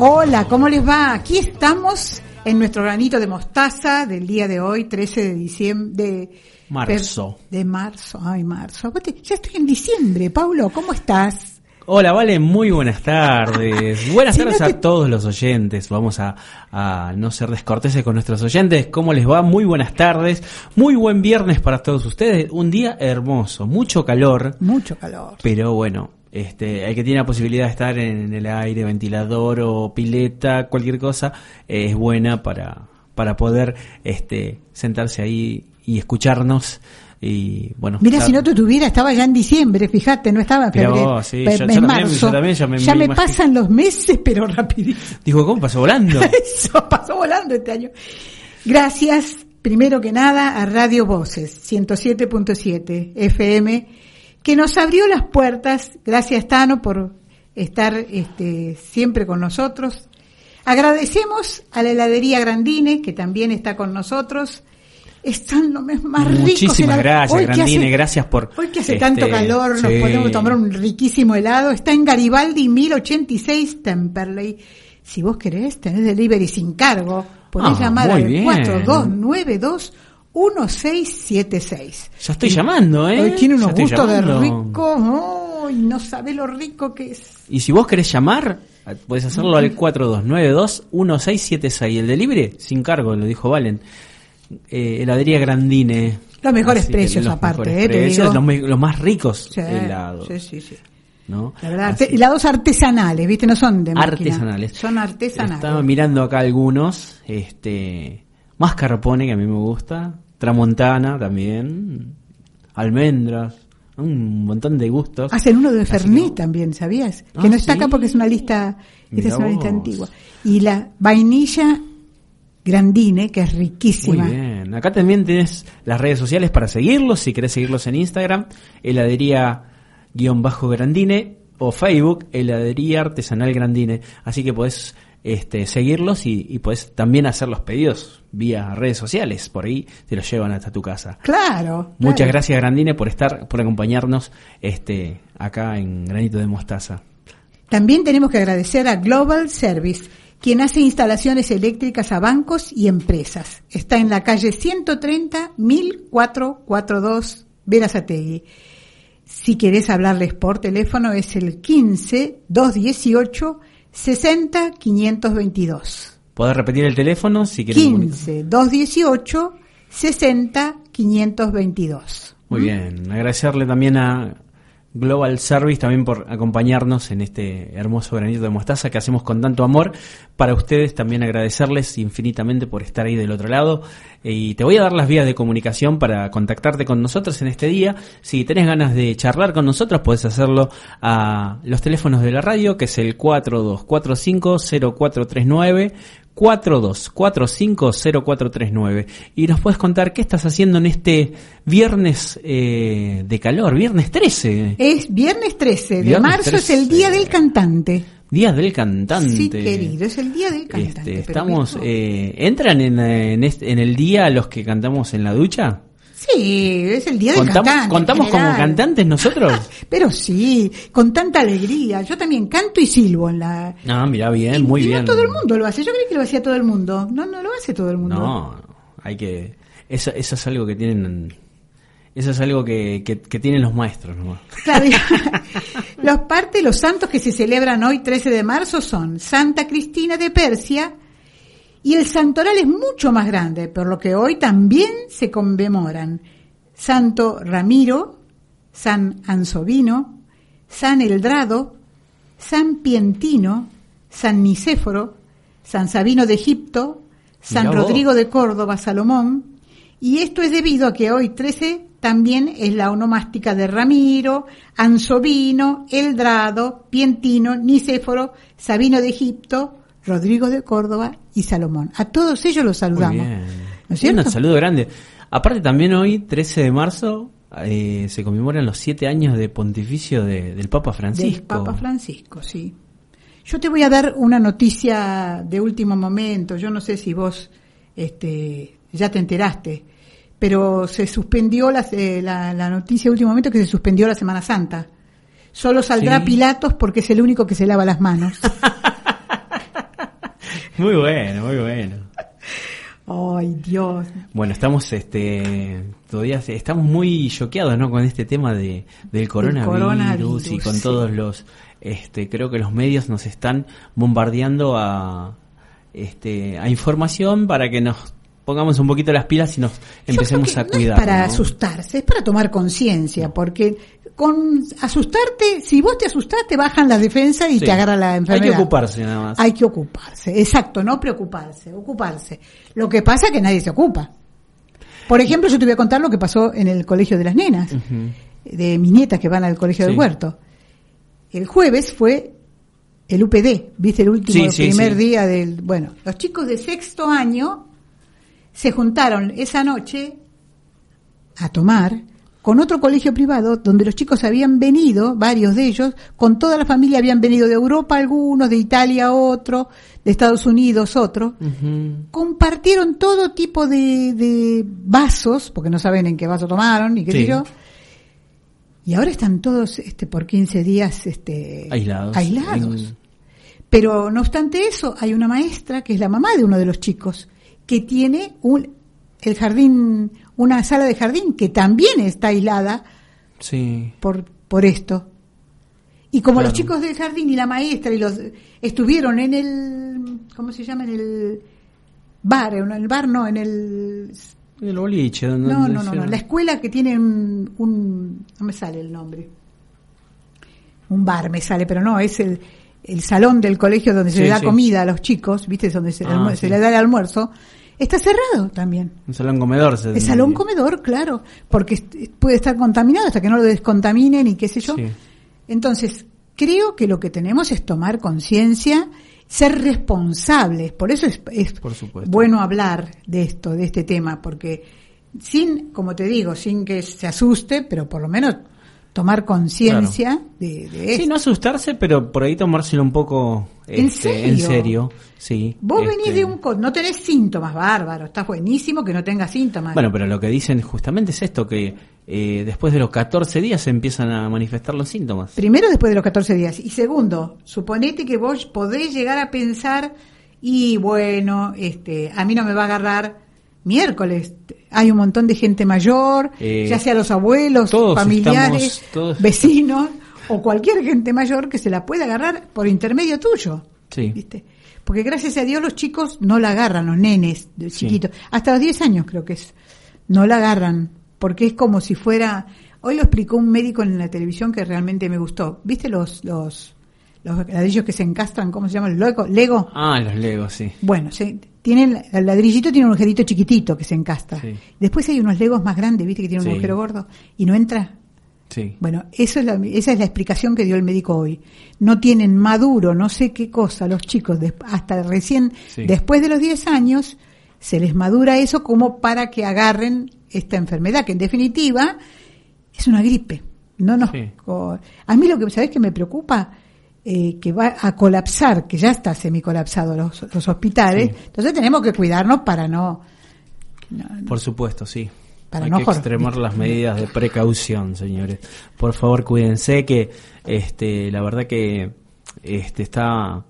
Hola, ¿cómo les va? Aquí estamos en nuestro granito de mostaza del día de hoy, 13 de diciembre. De marzo. De marzo, ay, marzo. Ya estoy en diciembre, Paulo, ¿cómo estás? Hola, Vale, muy buenas tardes. Buenas tardes a todos los oyentes. Vamos a, a, no ser descorteses con nuestros oyentes. ¿Cómo les va? Muy buenas tardes. Muy buen viernes para todos ustedes. Un día hermoso, mucho calor. Mucho calor. Pero bueno, este, el que tiene la posibilidad de estar en el aire, ventilador o pileta, cualquier cosa, es buena para, para poder este, sentarse ahí y escucharnos. Y bueno, Mira, si no te tuviera, estaba ya en diciembre, fíjate, no estaba en febrero. sí, en marzo. También, ya me, ya me, pasan los meses, pero rapidito. Digo, ¿cómo pasó volando? Eso, pasó volando este año. Gracias, primero que nada, a Radio Voces, 107.7 FM que nos abrió las puertas. Gracias, Tano, por estar este, siempre con nosotros. Agradecemos a la heladería Grandine, que también está con nosotros. Están los más ricos. Muchísimas gracias, Grandine, gracias por... Hoy que hace tanto este, calor, nos podemos tomar un riquísimo helado. Está en Garibaldi 1086 Temperley. Si vos querés, tenés delivery sin cargo. Podés Ah, llamar al bien. 4292 1676. Ya estoy llamando, ¿eh? Tiene unos gustos de rico. No sabe lo rico que es. Y si vos querés llamar, puedes hacerlo al 4292-1676. El delivery, sin cargo, lo dijo Valen. Eh, heladería Grandine. Los mejores Así precios los aparte, mejores eh, precios, los, más ricos Sí, helados. sí, sí, sí. ¿no? La verdad, Así- arte- helados artesanales, ¿viste? No son de máquina. artesanales. Son artesanales. Estaba mirando acá algunos. Este, mascarpone, que a mí me gusta. Tramontana también. Almendras. Un montón de gustos. Hacen uno de Fernet que- también, ¿sabías? Que Ah, no está ¿sí? acá porque es una lista, esta es una lista antigua. Y la vainilla grandine, que es Muy riquísima. bien. Acá también tienes las redes sociales para seguirlos. Si querés seguirlos en Instagram, heladería guion bajo Grandine o Facebook, heladería artesanal Grandine. Así que podés este, seguirlos y, y podés también hacer los pedidos vía redes sociales. Por ahí te los llevan hasta tu casa. Claro. Muchas claro. gracias Grandine por estar, por acompañarnos este, acá en Granito de Mostaza. También tenemos que agradecer a Global Service, quien hace instalaciones eléctricas a bancos y empresas. Está en la calle 130 1442 Verazategui. Si querés hablarles por teléfono es el 15 218 60 522. ¿Podés repetir el teléfono si querés? 15 218 60 522. Muy bien, agradecerle también a Global Service también por acompañarnos en este hermoso granito de mostaza que hacemos con tanto amor. Para ustedes también agradecerles infinitamente por estar ahí del otro lado. Y te voy a dar las vías de comunicación para contactarte con nosotros en este día. Si tenés ganas de charlar con nosotros, podés hacerlo a los teléfonos de la radio, que es el 4245-0439. 4245-0439 y nos puedes contar qué estás haciendo en este viernes eh, de calor, viernes 13, Es viernes 13 de Viernes marzo, es 13. el día del cantante. día del cantante. Sí, querido, es el día del cantante. Este, estamos, eh, ¿entran en, eh, en, este- en el día los que cantamos en la ducha? Sí, es el día del ¿Contamos, cantante. ¿contamos como cantantes nosotros? Pero sí, con tanta alegría. Yo también canto y silbo en la... Ah, mira, bien, y, muy y bien. no todo el mundo lo hace. Yo creí que lo hacía todo el mundo. No, no lo hace todo el mundo. No, hay que... Eso, eso es algo que tienen... Eso es algo que, que, que tienen los maestros nomás. Claro, los partes, los santos que se celebran hoy, 13 de marzo, son Santa Cristina de Persia y el santoral es mucho más grande, por lo que hoy también se conmemoran Santo Ramiro, San Ansovino, San Eldrado, San Pientino, San Nicéforo, San Sabino de Egipto, San. Rodrigo de Córdoba, Salomón, Y esto es debido a que hoy 13 también es la onomástica de Ramiro, Ansovino, Eldrado, Pientino, Nicéforo, Sabino de Egipto, Rodrigo de Córdoba y Salomón. A todos ellos los saludamos. ¿No es cierto? Un saludo grande. Aparte también hoy, 13 de marzo, eh, se conmemoran los siete años de pontificio de- del Papa Francisco. Del Papa Francisco, sí. Yo te voy a dar una noticia de último momento. Yo no sé si vos este, ya te enteraste, pero se suspendió la, eh, la, la noticia de último momento que se suspendió la Semana Santa. Solo saldrá Sí. Pilatos porque es el único que se lava las manos. Muy bueno, muy bueno. Ay, Dios. Bueno, estamos este todavía estamos muy choqueados, ¿no? Con este tema de del coronavirus, coronavirus, y con sí. todos los este creo que los medios nos están bombardeando a este a información para que nos pongamos un poquito las pilas y nos Yo empecemos a que no cuidar. es para ¿no? asustarse, es para tomar conciencia, porque con asustarte, si vos te asustás, te bajan las defensas y Sí. te agarra la Hay enfermedad. que ocuparse nada más. Hay que ocuparse, exacto, no preocuparse, ocuparse. Lo que pasa es que nadie se ocupa. Por ejemplo, yo te voy a contar lo que pasó en el colegio de las nenas, de mis nietas que van al colegio Sí. del huerto. El jueves fue el UPD, viste el último Sí, primer día del... Bueno, los chicos de sexto año se juntaron esa noche a tomar con otro colegio privado donde los chicos habían venido, varios de ellos, con toda la familia habían venido de Europa algunos, de Italia otro, de Estados Unidos otro, compartieron todo tipo de, de vasos, porque no saben en qué vaso tomaron y qué Sí. sé yo, y ahora están todos este, por 15 días este, Aislados. aislados. En- Pero no obstante eso, hay una maestra que es la mamá de uno de los chicos que tiene un, el jardín, una sala de jardín que también está aislada Sí. por, por esto. Y como Claro. los chicos del jardín y la maestra y los estuvieron en el, ¿cómo se llama? En el bar, en el bar no, en el, El boliche. no, no, no, no, hicieron- la escuela que tiene un, un- no me sale el nombre. Un bar me sale, pero no, es el, el salón del colegio donde se le da sí. comida a los chicos, ¿viste? Donde se, Ah, sí. se le da el almuerzo. Está cerrado también. Un salón comedor. se- El salón comedor, claro, porque puede estar contaminado hasta que no lo descontaminen y qué sé yo. Sí. Entonces, creo que lo que tenemos es tomar conciencia, ser responsables. Por eso es, es Por bueno hablar de esto, de este tema, porque sin, como te digo, sin que se asuste, pero por lo menos tomar conciencia de, de esto. Sí, no asustarse, pero por ahí tomárselo un poco ¿En este, serio? en serio. Sí. Vos este, venís de un... No tenés síntomas, bárbaro. Está buenísimo que no tengas síntomas. Bueno, pero lo que dicen justamente es esto, que eh, después de los 14 días se empiezan a manifestar los síntomas. Primero, después de los 14 días. Y segundo, suponete que vos podés llegar a pensar, y bueno, este, a mí no me va a agarrar miércoles. Hay un montón de gente mayor, Eh, ya sea los abuelos, familiares, estamos- todos- vecinos, o cualquier gente mayor que se la pueda agarrar por intermedio tuyo. Sí. ¿Viste? Porque gracias a Dios los chicos no la agarran, los nenes de Sí. chiquitos. Hasta los 10 años creo que es. No la agarran. Porque es como si fuera. Hoy lo explicó un médico en la televisión que realmente me gustó. ¿Viste los, los, los ladrillos que se encastran? ¿Cómo se llaman? ¿Lego? ¿Lego? Ah, los legos, sí. Bueno, se, tienen, el ladrillito tiene un agujerito chiquitito que se encastra. Sí. Después hay unos legos más grandes, ¿viste? Que tienen un Sí. agujero gordo. Y no entra. Sí. Bueno, eso es la, esa es la explicación que dio el médico hoy. No tienen maduro, no sé qué cosa, los chicos, hasta recién, después de los 10 años, se les madura eso como para que agarren esta enfermedad, que en definitiva es una gripe. No nos, a mí lo que, ¿sabés que me preocupa? Eh, que va a colapsar, que ya está semicolapsado los, los hospitales. Sí. Entonces tenemos que cuidarnos para no, Por supuesto, sí. Para Hay no que extremar las medidas de precaución, señores. Por favor, cuídense que este la verdad que este está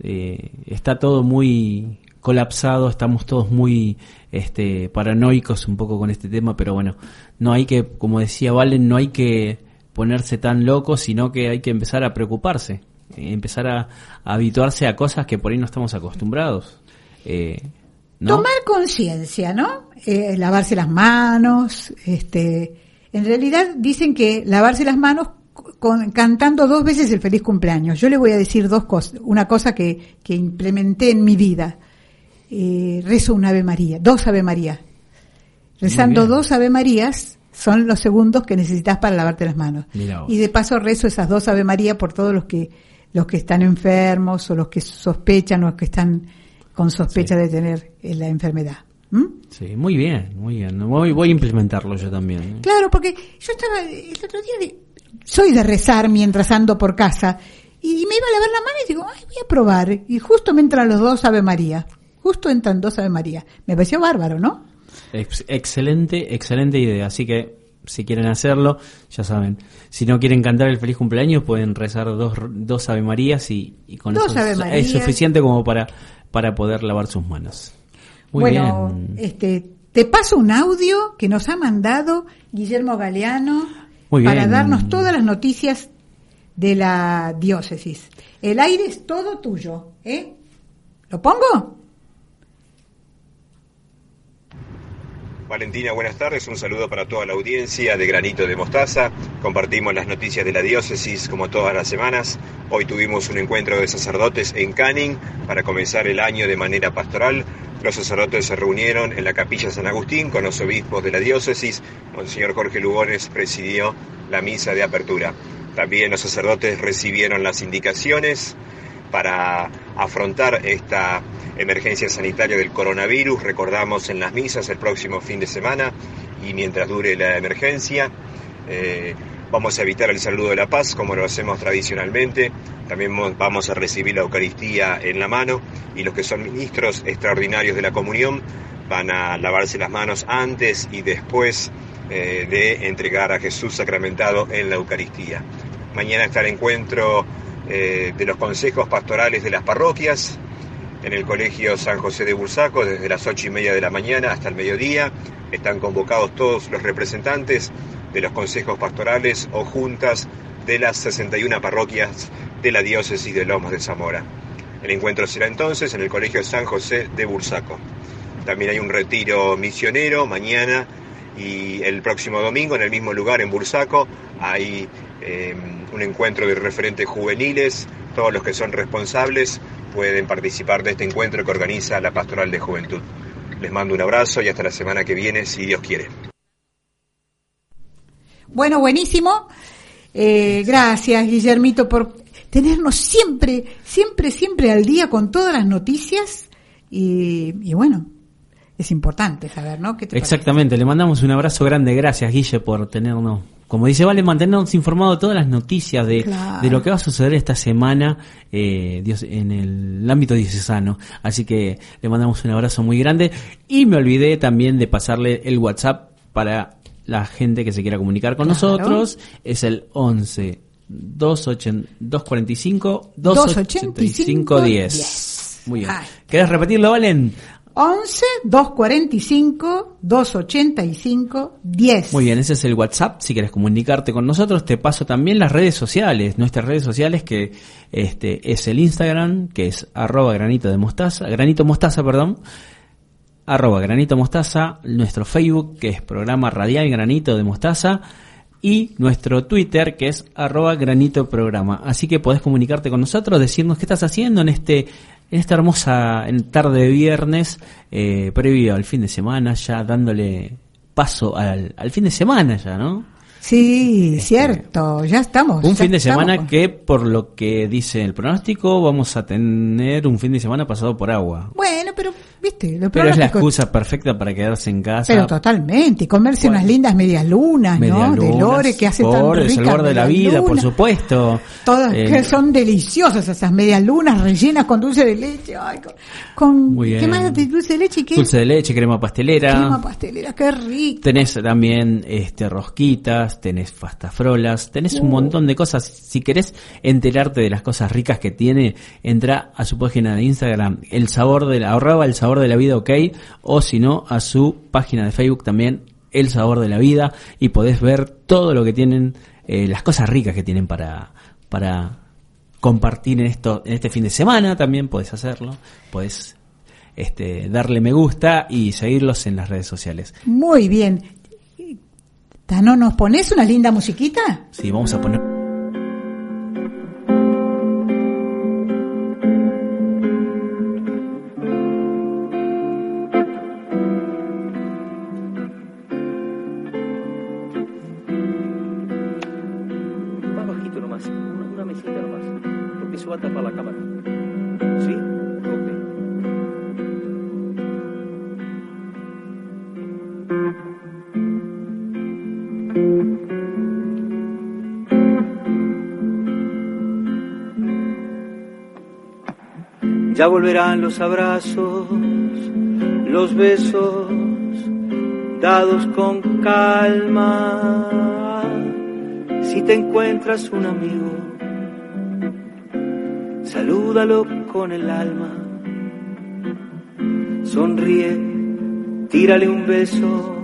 eh, está todo muy colapsado, estamos todos muy este paranoicos un poco con este tema, pero bueno, no hay que como decía Valen, no hay que ponerse tan locos, sino que hay que empezar a preocuparse, eh, empezar a, a habituarse a cosas que por ahí no estamos acostumbrados. Eh, ¿no? Tomar conciencia, ¿no? Eh, lavarse las manos, este, en realidad dicen que lavarse las manos con- cantando dos veces el feliz cumpleaños. Yo le voy a decir dos cosas, una cosa que, que implementé en mi vida. Eh, rezo un Ave María, dos Ave María. Rezando dos Ave Marías son los segundos que necesitas para lavarte las manos. Y de paso rezo esas dos Ave María por todos los que los que están enfermos o los que sospechan o los que están con sospecha de tener eh, la enfermedad. Sí, muy bien, muy bien. Voy, voy a implementarlo yo también. ¿eh? Claro, porque yo estaba el otro día, soy de rezar mientras ando por casa y me iba a lavar la mano y digo, ay, voy a probar. Y justo me entran los dos Ave María. Justo entran dos Ave María. Me pareció bárbaro, ¿no? Excelente, excelente idea. Así que si quieren hacerlo, ya saben. Si no quieren cantar el feliz cumpleaños, pueden rezar dos, dos Ave Marías y, con eso es, suficiente como para, para poder lavar sus manos. Muy bueno, este, te paso un audio que nos ha mandado Guillermo Galeano para darnos todas las noticias de la diócesis. El aire es todo tuyo, ¿eh? ¿Lo pongo? Valentina, buenas tardes. Un saludo para toda la audiencia de Granito de Mostaza. Compartimos las noticias de la diócesis como todas las semanas. Hoy tuvimos un encuentro de sacerdotes en Canning para comenzar el año de manera pastoral. Los sacerdotes se reunieron en la capilla San Agustín con los obispos de la diócesis. Monseñor Jorge Lugones presidió la misa de apertura. También los sacerdotes recibieron las indicaciones para afrontar esta emergencia sanitaria del coronavirus. Recordamos en las misas el próximo fin de semana y mientras dure la emergencia. Eh, vamos a evitar el saludo de la paz como lo hacemos tradicionalmente. También vamos a recibir la Eucaristía en la mano y los que son ministros extraordinarios de la comunión van a lavarse las manos antes y después eh, de entregar a Jesús sacramentado en la Eucaristía. Mañana está el encuentro eh, de los consejos pastorales de las parroquias en el Colegio San José de Bursaco desde las ocho y media de la mañana hasta el mediodía. Están convocados todos los representantes de los consejos pastorales o juntas de las 61 parroquias de la diócesis de Lomos de Zamora. El encuentro será entonces en el Colegio San José de Bursaco. También hay un retiro misionero mañana y el próximo domingo en el mismo lugar en Bursaco hay eh, un encuentro de referentes juveniles. Todos los que son responsables pueden participar de este encuentro que organiza la Pastoral de Juventud. Les mando un abrazo y hasta la semana que viene, si Dios quiere. Bueno, buenísimo. Eh, gracias, Guillermito, por tenernos siempre, siempre, siempre al día con todas las noticias. Y, y bueno, es importante saber, ¿no? Exactamente, le mandamos un abrazo grande. Gracias, Guille, por tenernos como dice Vale, mantenernos informados de todas las noticias de, de lo que va a suceder esta semana eh, Dios, en el ámbito diocesano. Así que le mandamos un abrazo muy grande. Y me olvidé también de pasarle el WhatsApp para la gente que se quiera comunicar con nosotros. Es el 11 245 285 10. Muy bien. ¿Querés repetirlo, Valen? 11 245 285 10. Muy bien, ese es el WhatsApp. Si quieres comunicarte con nosotros, te paso también las redes sociales. Nuestras redes sociales que este es el Instagram, que es arroba granito de mostaza, granito mostaza, perdón. Arroba granito mostaza, nuestro Facebook, que es programa radial granito de mostaza y nuestro Twitter que es arroba granito programa. Así que podés comunicarte con nosotros, decirnos qué estás haciendo en este en esta hermosa tarde de viernes, eh, previo al fin de semana, ya dándole paso al, al fin de semana ya, ¿no? Sí, este, cierto, ya estamos. Un fin de semana que, por lo que dice el pronóstico, vamos a tener un fin de semana pasado por agua. Bueno, pero ¿Viste? Pero es la excusa perfecta para quedarse en casa. Pero totalmente, y comerse unas lindas medias lunas, ¿no? de Lore que hace tan rica. El sabor de la vida, por supuesto. Todas eh, que son deliciosas esas medias lunas rellenas con dulce de leche. Ay, con, ¿Qué más de dulce de leche? ¿Qué? Dulce de leche, crema pastelera. Crema pastelera, qué rico. Tenés también este rosquitas, tenés fastafrolas, tenés un uh. montón de cosas. Si querés enterarte de las cosas ricas que tiene, entra a su página de Instagram, el sabor de la, ahorraba el sabor Sabor de la Vida OK, o si no, a su página de Facebook también, El Sabor de la Vida, y podés ver todo lo que tienen, eh, las cosas ricas que tienen para, para compartir en esto, en este fin de semana también podés hacerlo, podés este, darle me gusta y seguirlos en las redes sociales. Muy bien. Tano, ¿nos pones una linda musiquita? Sí, vamos a poner... ¿Sí? Ok. Ya volverán los abrazos, los besos, dados con calma. Si te encuentras un amigo, salúdalo con el alma. Sonríe, tírale un beso,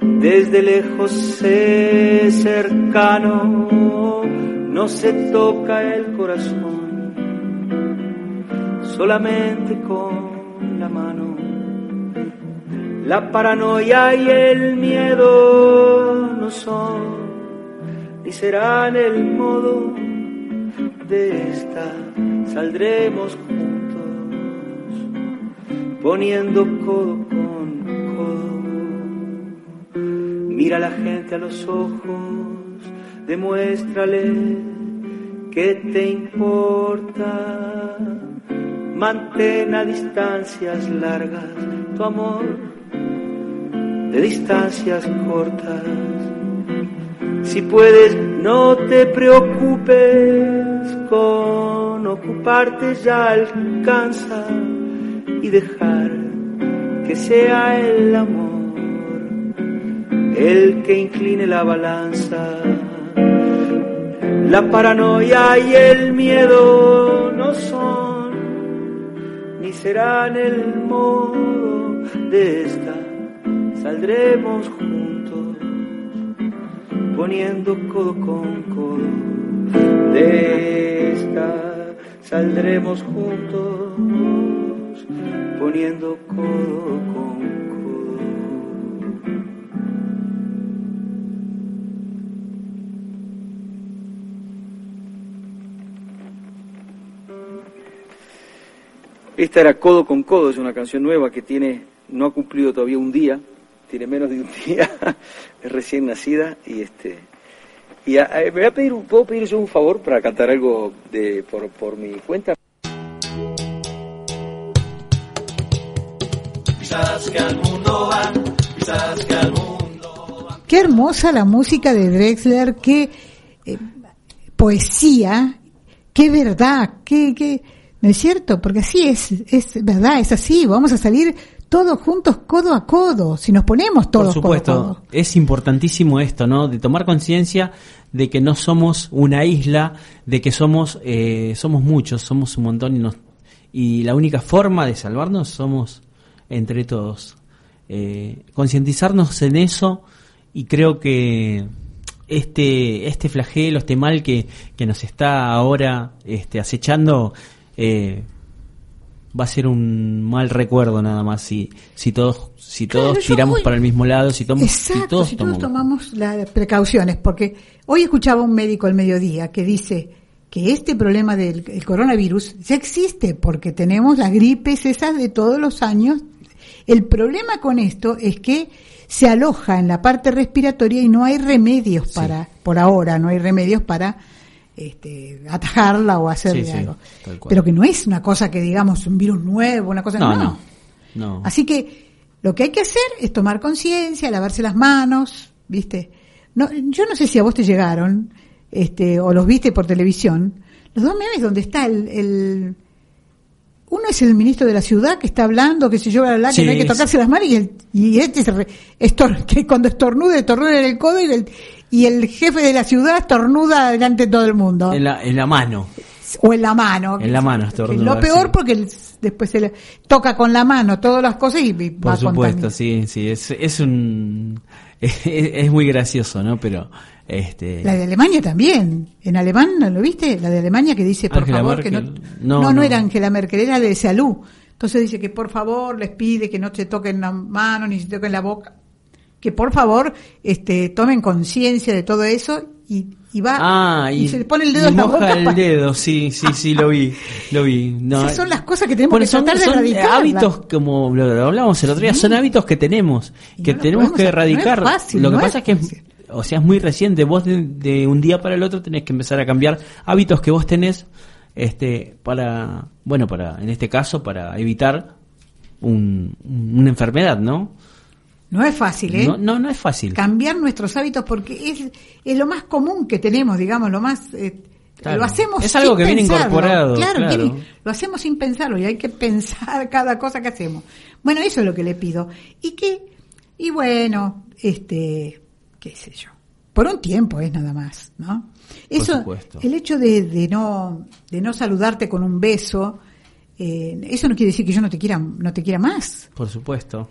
desde lejos sé cercano, no se toca el corazón solamente con la mano. La paranoia y el miedo no son ni serán el modo de esta. Saldremos juntos, poniendo codo con codo. Mira a la gente a los ojos, demuéstrale que te importa mantén a distancias largas tu amor de distancias cortas. Si puedes, no te preocupes con ocuparte, ya alcanza y dejar que sea el amor el que incline la balanza. La paranoia y el miedo no son ni serán el modo de esta. Saldremos juntos, poniendo codo con codo. De esta saldremos juntos, poniendo codo con codo. Esta era Codo con Codo, es una canción nueva que tiene, no ha cumplido todavía un día, tiene menos de un día, es recién nacida y este y a- a- me voy a pedir, un- ¿puedo pedir yo un favor para cantar algo de por, por mi cuenta? Qué hermosa la música de Drexler, qué eh, poesía, qué verdad, qué, qué, ¿no es cierto? Porque así es, es verdad, es así, vamos a salir todos juntos codo a codo, si nos ponemos todos Por supuesto, codo a codo. es importantísimo esto, ¿no? De tomar conciencia de que no somos una isla, de que somos eh, somos muchos, somos un montón y nos y la única forma de salvarnos somos entre todos. Eh, concientizarnos en eso y creo que este este flagelo, este mal que, que nos está ahora este, acechando eh, va a ser un mal recuerdo nada más si si todos si todos tiramos para el mismo lado si, si Exacto, todos si todos tomamos tomamos las precauciones, porque hoy escuchaba un médico al mediodía que dice que este problema del el coronavirus ya existe porque tenemos las gripes esas de todos los años. El problema con esto es que se aloja en la parte respiratoria y no hay remedios Sí. para, por ahora, no hay remedios para este, atajarla o hacerle Sí, sí, algo. Pero que no es una cosa que digamos un virus nuevo, una cosa no no no Así que lo que hay que hacer es tomar conciencia, lavarse las manos, ¿viste? No, yo no sé si a vos te llegaron, este, o los viste por televisión, los dos memes donde está el, el- uno es el ministro de la ciudad que está hablando, que se yo, bla, bla, que Sí, no hay que tocarse las manos y, el, y este se re- estor- que cuando estornuda, estornuda en el codo y el, y el jefe de la ciudad estornuda delante de todo el mundo. en la, en la mano o en la mano. En la mano estornuda, Lo peor sí. porque el- después se le toca con la mano todas las cosas y, y por va supuesto sí sí es, es un es, es muy gracioso no pero este La de Alemania también. En alemán, ¿no lo viste? La de Alemania que dice, por Angela favor, que no... No, No, no, no. era Angela Merkel, era de salud. Entonces dice que por favor les pide que no se toquen la mano ni se toquen la boca. Que por favor este, tomen conciencia de todo eso y, y va ah y, se le pone el dedo y en la moja boca. el para- dedo sí sí sí lo vi lo vi no Esas son las cosas que tenemos Bueno, que son, tratar de son erradicar. hábitos como lo, hablábamos el otro día, son hábitos que tenemos, Y que no tenemos que no erradicar. fácil, lo que pasa es es, que, o sea, es muy reciente. Vos de, de un día para el otro tenés que empezar a cambiar hábitos que vos tenés este, para, bueno, para, en este caso, para evitar un- una enfermedad, ¿no? No es fácil, ¿eh? No, no, no es fácil. Cambiar nuestros hábitos porque es, es lo más común que tenemos, digamos, lo más... eh, Claro. Lo hacemos Es algo sin que viene pensarlo. incorporado, Claro, claro. viene- lo hacemos sin pensarlo y hay que pensar cada cosa que hacemos. Bueno, eso es lo que le pido. Y que, y bueno, este, qué sé yo. Por un tiempo es nada más, ¿no? Eso, supuesto. el hecho de, de no, de no saludarte con un beso, eh, eso no quiere decir que yo no te quiera, no te quiera más Por supuesto.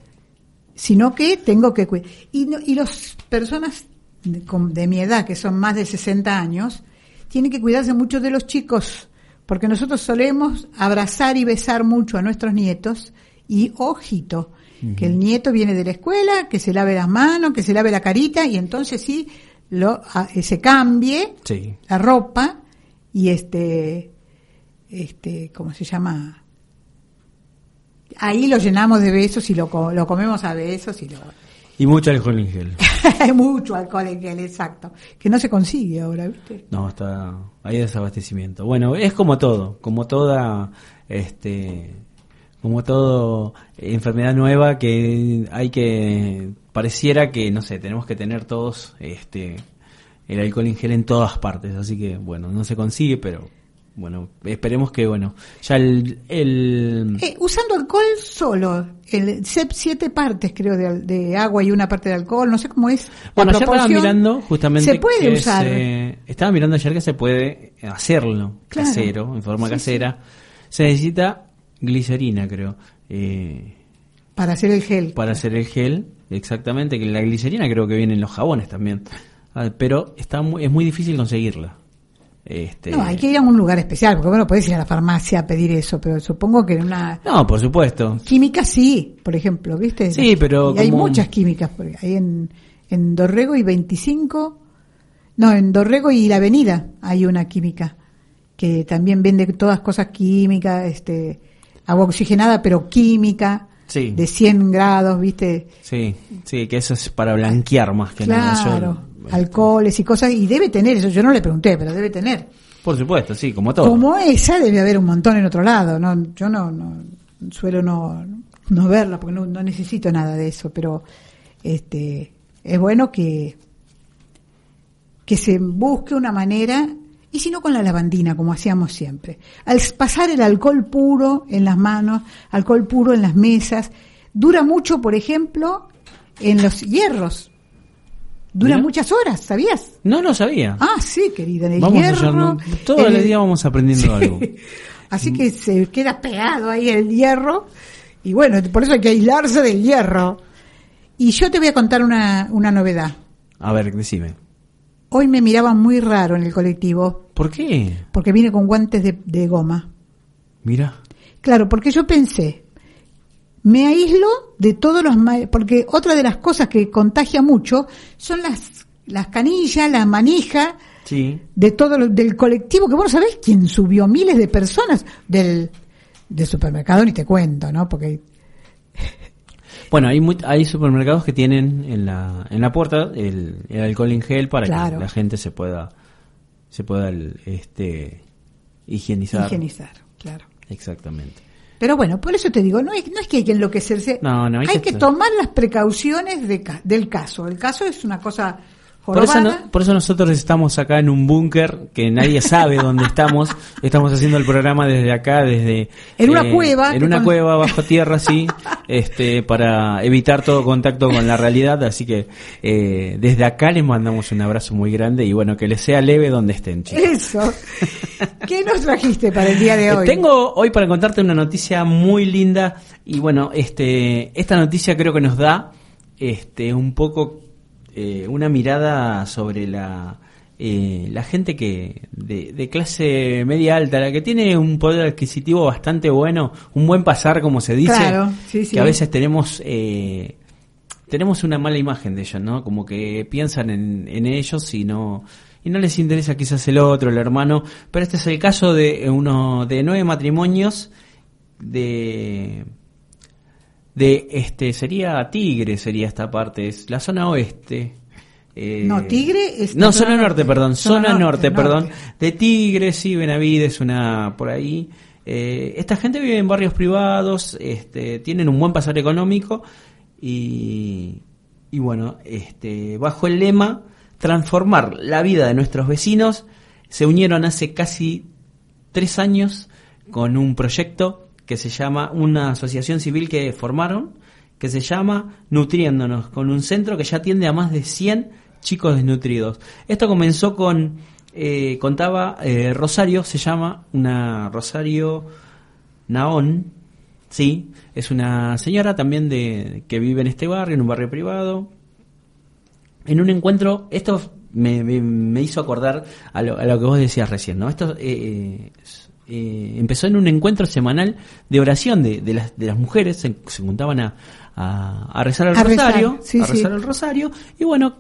Sino que tengo que cuidar. Y, no- y las personas de, mi edad, que son más de 60 años, tienen que cuidarse mucho de los chicos, porque nosotros solemos abrazar y besar mucho a nuestros nietos y ojito, que el nieto viene de la escuela, que se lave las manos, que se lave la carita y entonces sí lo a- eh, se cambie Sí. la ropa y este este cómo se llama ahí lo llenamos de besos y lo, lo comemos a besos y lo Y mucho alcohol en gel. mucho alcohol en gel exacto que no se consigue ahora viste No, está hay desabastecimiento. Bueno, es como todo, como toda este como todo enfermedad nueva que hay que pareciera que no sé, tenemos que tener todos este el alcohol en gel en todas partes, así que bueno, no se consigue, pero bueno, esperemos que bueno, ya el, el Eh, usando alcohol solo el siete partes creo de, de agua y una parte de alcohol no sé cómo es Bueno, ayer estaba mirando justamente se puede que usar se- estaba mirando ayer que se puede hacerlo Claro. casero, en forma Sí, casera. Se necesita glicerina, creo, eh, para hacer el gel para hacer el gel. Exactamente, que la glicerina creo que viene en los jabones también. Ah, pero está muy, es muy difícil conseguirla. Este, no hay que ir a un lugar especial porque bueno puedes ir a la farmacia a pedir eso pero supongo que en una No, por supuesto. Química sí, por ejemplo, ¿viste? Sí, pero Y hay muchas químicas, porque hay en, en Dorrego y 25, no, en Dorrego y la Avenida hay una química que también vende todas cosas químicas, este, agua oxigenada pero química, Sí. de 100 grados, ¿viste? Sí, sí, que eso es para blanquear más que nada. Yo- Claro, alcoholes y cosas, y debe tener eso, yo no le pregunté, pero debe tener. Por supuesto, sí, como todo. Como esa debe haber un montón en otro lado, no, yo no, no suelo no, no verla porque no, no necesito nada de eso, pero este es bueno que que se busque una manera y si no con la lavandina como hacíamos siempre. Al pasar el alcohol puro en las manos, alcohol puro en las mesas, dura mucho, por ejemplo, en los hierros. Dura muchas horas, ¿sabías? No lo sabía. Ah, sí, querida, en el vamos hierro. todos los días vamos aprendiendo algo. Así que se queda pegado ahí el hierro. Y bueno, por eso hay que aislarse del hierro. Y yo te voy a contar una, una novedad. A ver, decime. Hoy me miraban muy raro en el colectivo ¿Por qué? porque vine con guantes de, de goma. Mira. Claro, porque yo pensé, me aíslo de todos los... Porque otra de las cosas que contagia mucho son las, las canillas, la manija Sí. de todo lo- del colectivo, que vos no sabés quién subió, miles de personas del, del supermercado, ni te cuento, ¿no? Porque Bueno, hay mu- hay supermercados que tienen en la en la puerta el, el alcohol en gel para Claro. que la gente se pueda se pueda el- este higienizar. higienizar, claro. Exactamente. Pero bueno, por eso te digo, no es, no es que hay que enloquecerse, No, no, hay hay, que- que, tomar las precauciones de ca- del caso. El caso es una cosa Por eso, jorobada. no- por eso nosotros estamos acá en un búnker que nadie sabe dónde estamos. Estamos haciendo el programa desde acá, desde eh, En una cueva, en una con- cueva bajo tierra, sí, este, para evitar todo contacto con la realidad. Así que eh, desde acá les mandamos un abrazo muy grande y bueno que les sea leve donde estén, chicos. Eso. ¿Qué nos trajiste para el día de Eh, hoy? Tengo hoy para contarte una noticia muy linda y bueno, este, esta noticia creo que nos da este, un poco eh, una mirada sobre la, eh, la gente que de, de clase media alta, la que tiene un poder adquisitivo bastante bueno, un buen pasar como se dice, Claro, sí, sí. que a veces tenemos eh, tenemos una mala imagen de ellos, ¿no? Como que piensan en, en ellos y no y no les interesa quizás el otro, el hermano, pero este es el caso de uno de nueve matrimonios de de este sería Tigre sería esta parte, es la zona oeste Eh, no, Tigre es No, zona norte, perdón, zona, norte, perdón. De Tigre, sí, Benavides, una por ahí. Eh, esta gente vive en barrios privados, este, tienen un buen pasar económico y, y bueno, este, bajo el lema transformar la vida de nuestros vecinos, se unieron hace casi tres años con un proyecto que se llama, una asociación civil que formaron, que se llama Nutriéndonos, con un centro que ya atiende a más de 100 chicos desnutridos. Esto comenzó con, eh, contaba eh, Rosario, se llama una Rosario Naón, sí, es una señora también de que vive en este barrio, en un barrio privado. En un encuentro, esto me, hizo acordar a lo, que vos decías recién, ¿no? Esto eh, empezó en un encuentro semanal de oración de, de, las, de las mujeres, se, juntaban a, a, rezar el rosario, a rezar el rosario, y bueno,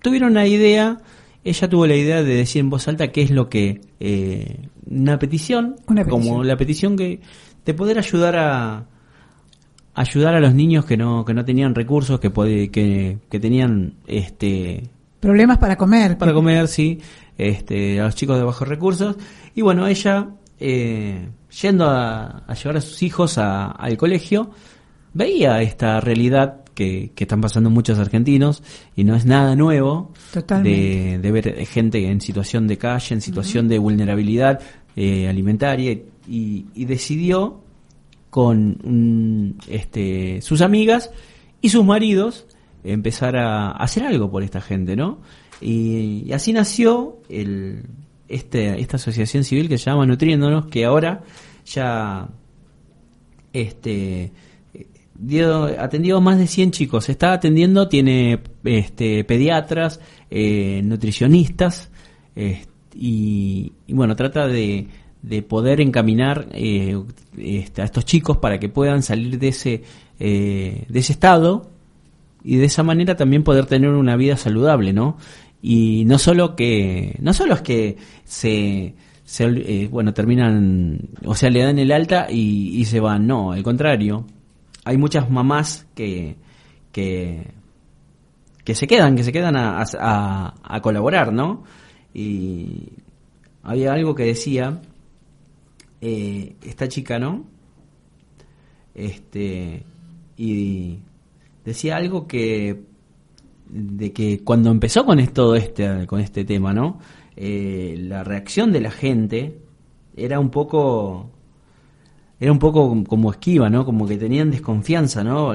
tuvieron la idea, ella tuvo la idea de decir en voz alta qué es lo que, eh, una, petición, como la petición que, de poder ayudar a, ayudar a los niños que no, que no tenían recursos, que, que, que tenían, este, problemas para comer. Para comer, sí, este, a los chicos de bajos recursos, y bueno, ella, eh, yendo a, llevar a sus hijos al colegio, veía esta realidad que, están pasando muchos argentinos y no es nada nuevo de, de, ver gente en situación de calle, en situación de vulnerabilidad eh, alimentaria y, decidió con este, sus amigas y sus maridos empezar a, hacer algo por esta gente, ¿no? Y, así nació el, este, esta asociación civil que se llama Nutriéndonos, que ahora ya este dio, atendió más de 100 chicos. Está atendiendo, tiene este, pediatras, eh, nutricionistas y, bueno, trata de, de poder encaminar eh, a estos chicos para que puedan salir de ese, eh, de ese estado y de esa manera también poder tener una vida saludable, ¿no? Y no solo que, no solo es que se, se bueno, terminan, o sea, le dan el alta y, se van, no, al contrario, hay muchas mamás que, que, que se quedan, que se quedan a, a, colaborar, ¿no? Y había algo que decía eh, esta chica, ¿no? Este, y decía algo que de que cuando empezó con esto este con este tema no eh, la reacción de la gente era un poco era un poco como esquiva, ¿no? Como que tenían desconfianza, ¿no?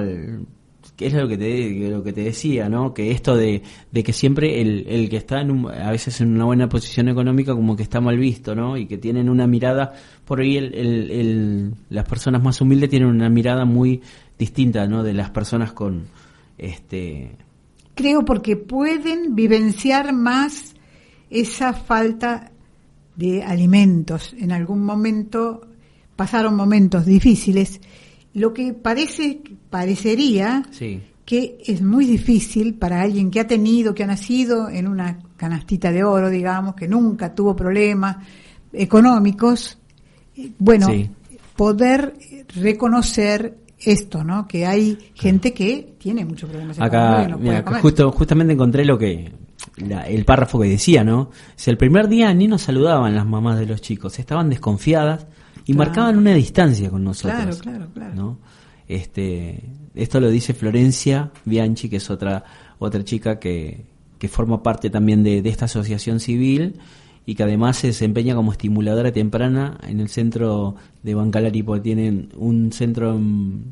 que es lo que te lo que te decía, ¿no? Que esto de, de que siempre el, el que está en a veces en una buena posición económica como que está mal visto, ¿no? Y que tienen una mirada por ahí el, el, las personas más humildes tienen una mirada muy distinta, ¿no? De las personas con este creo porque pueden vivenciar más esa falta de alimentos. En algún momento pasaron momentos difíciles, lo que parece, parecería que es muy difícil para alguien que ha tenido, que ha nacido en una canastita de oro, digamos, que nunca tuvo problemas económicos, eh, bueno, poder reconocer esto, ¿no? Que hay gente que tiene muchos problemas. Acá, justo, justamente encontré lo que el párrafo que decía, ¿no? Si el primer día ni nos saludaban las mamás de los chicos, estaban desconfiadas y marcaban una distancia con nosotros. Claro, claro, claro. ¿no? Este, esto lo dice Florencia Bianchi, que es otra, otra chica que, que forma parte también de, esta asociación civil y que además se desempeña como estimuladora temprana en el centro de Bancalari, porque tienen un centro en,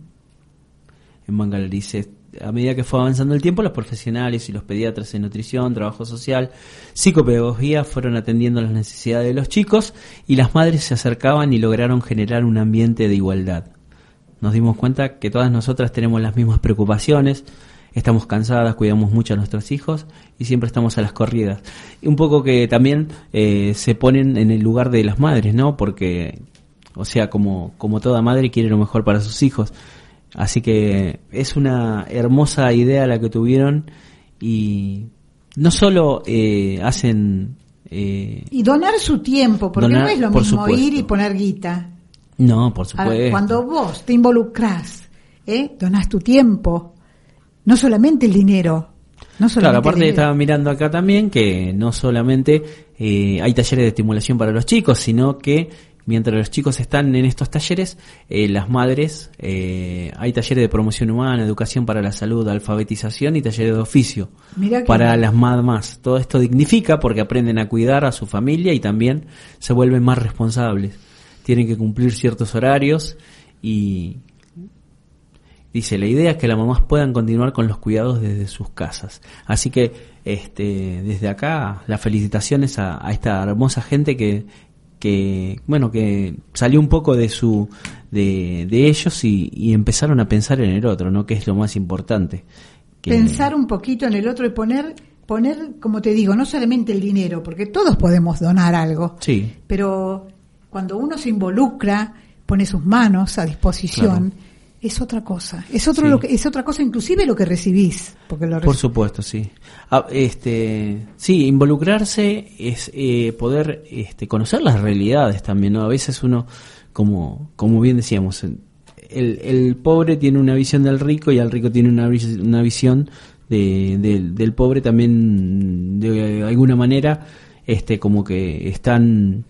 en Bancalari. Se, a medida que fue avanzando el tiempo, los profesionales y los pediatras en nutrición, trabajo social, psicopedagogía fueron atendiendo las necesidades de los chicos y las madres se acercaban y lograron generar un ambiente de igualdad. Nos dimos cuenta que todas nosotras tenemos las mismas preocupaciones, estamos cansadas, cuidamos mucho a nuestros hijos y siempre estamos a las corridas. Y un poco que también eh, se ponen en el lugar de las madres, ¿no? Porque, o sea, como, como toda madre quiere lo mejor para sus hijos Así que es una hermosa idea la que tuvieron y no solo eh, hacen... Eh, y donar su tiempo, porque no es lo mismo ir y poner guita. No, por supuesto. Cuando vos te involucras, ¿eh? donás tu tiempo, no solamente el dinero, No claro, aparte estaba mirando acá también que no solamente eh, hay talleres de estimulación para los chicos, sino que mientras los chicos están en estos talleres, eh, las madres, eh, hay talleres de promoción humana, educación para la salud, alfabetización y talleres de oficio para las mamás. Todo esto dignifica porque aprenden a cuidar a su familia y también se vuelven más responsables. Tienen que cumplir ciertos horarios y dice, la idea es que las mamás puedan continuar con los cuidados desde sus casas. Así que este, desde acá las felicitaciones a, a esta hermosa gente que, que bueno que salió un poco de su de, ellos y, empezaron a pensar en el otro no que es lo más importante. Pensar un poquito en el otro y poner poner como te digo no solamente el dinero porque todos podemos donar algo sí. pero cuando uno se involucra pone sus manos a disposición es otra cosa. Es otro lo que, es otra cosa inclusive lo que recibís, porque lo Por supuesto, sí. Ah, este, sí, involucrarse es eh, poder este, conocer las realidades también, ¿no? A veces uno como como bien decíamos, el, el pobre tiene una visión del rico y el rico tiene una, una visión de, del pobre también de alguna manera este como que están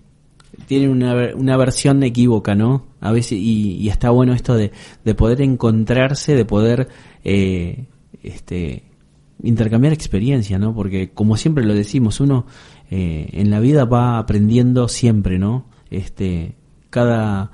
tienen una, una versión equívoca, ¿no? A veces, y, está bueno esto de, de, poder encontrarse, de poder eh, este, intercambiar experiencia, ¿no? Porque como siempre lo decimos, uno eh, en la vida va aprendiendo siempre, ¿no? Este, cada,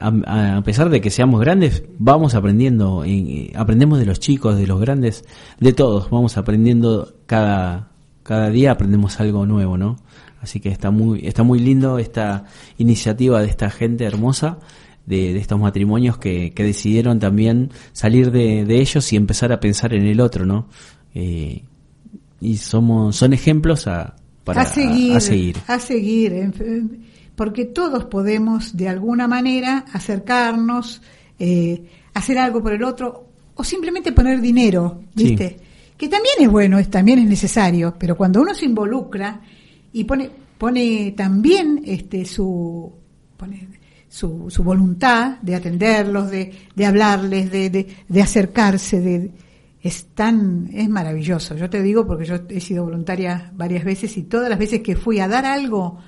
a, pesar de que seamos grandes, vamos aprendiendo, eh, aprendemos de los chicos, de los grandes, de todos, vamos aprendiendo cada, cada día aprendemos algo nuevo, ¿no? Así que está muy, está muy lindo esta iniciativa de esta gente hermosa, de, estos matrimonios que, que, decidieron también salir de, ellos y empezar a pensar en el otro, ¿no? Eh, y somos, son ejemplos a, para, seguir, a, seguir. A seguir, porque todos podemos de alguna manera acercarnos, eh, hacer algo por el otro o simplemente poner dinero, ¿viste? Que también es bueno, es, también es necesario, pero cuando uno se involucra y pone, pone también este, su, su, su, voluntad de atenderlos, de, de hablarles, de, de, acercarse, de, es tan, es maravilloso. Yo te digo porque yo he sido voluntaria varias veces y todas las veces que fui a dar algo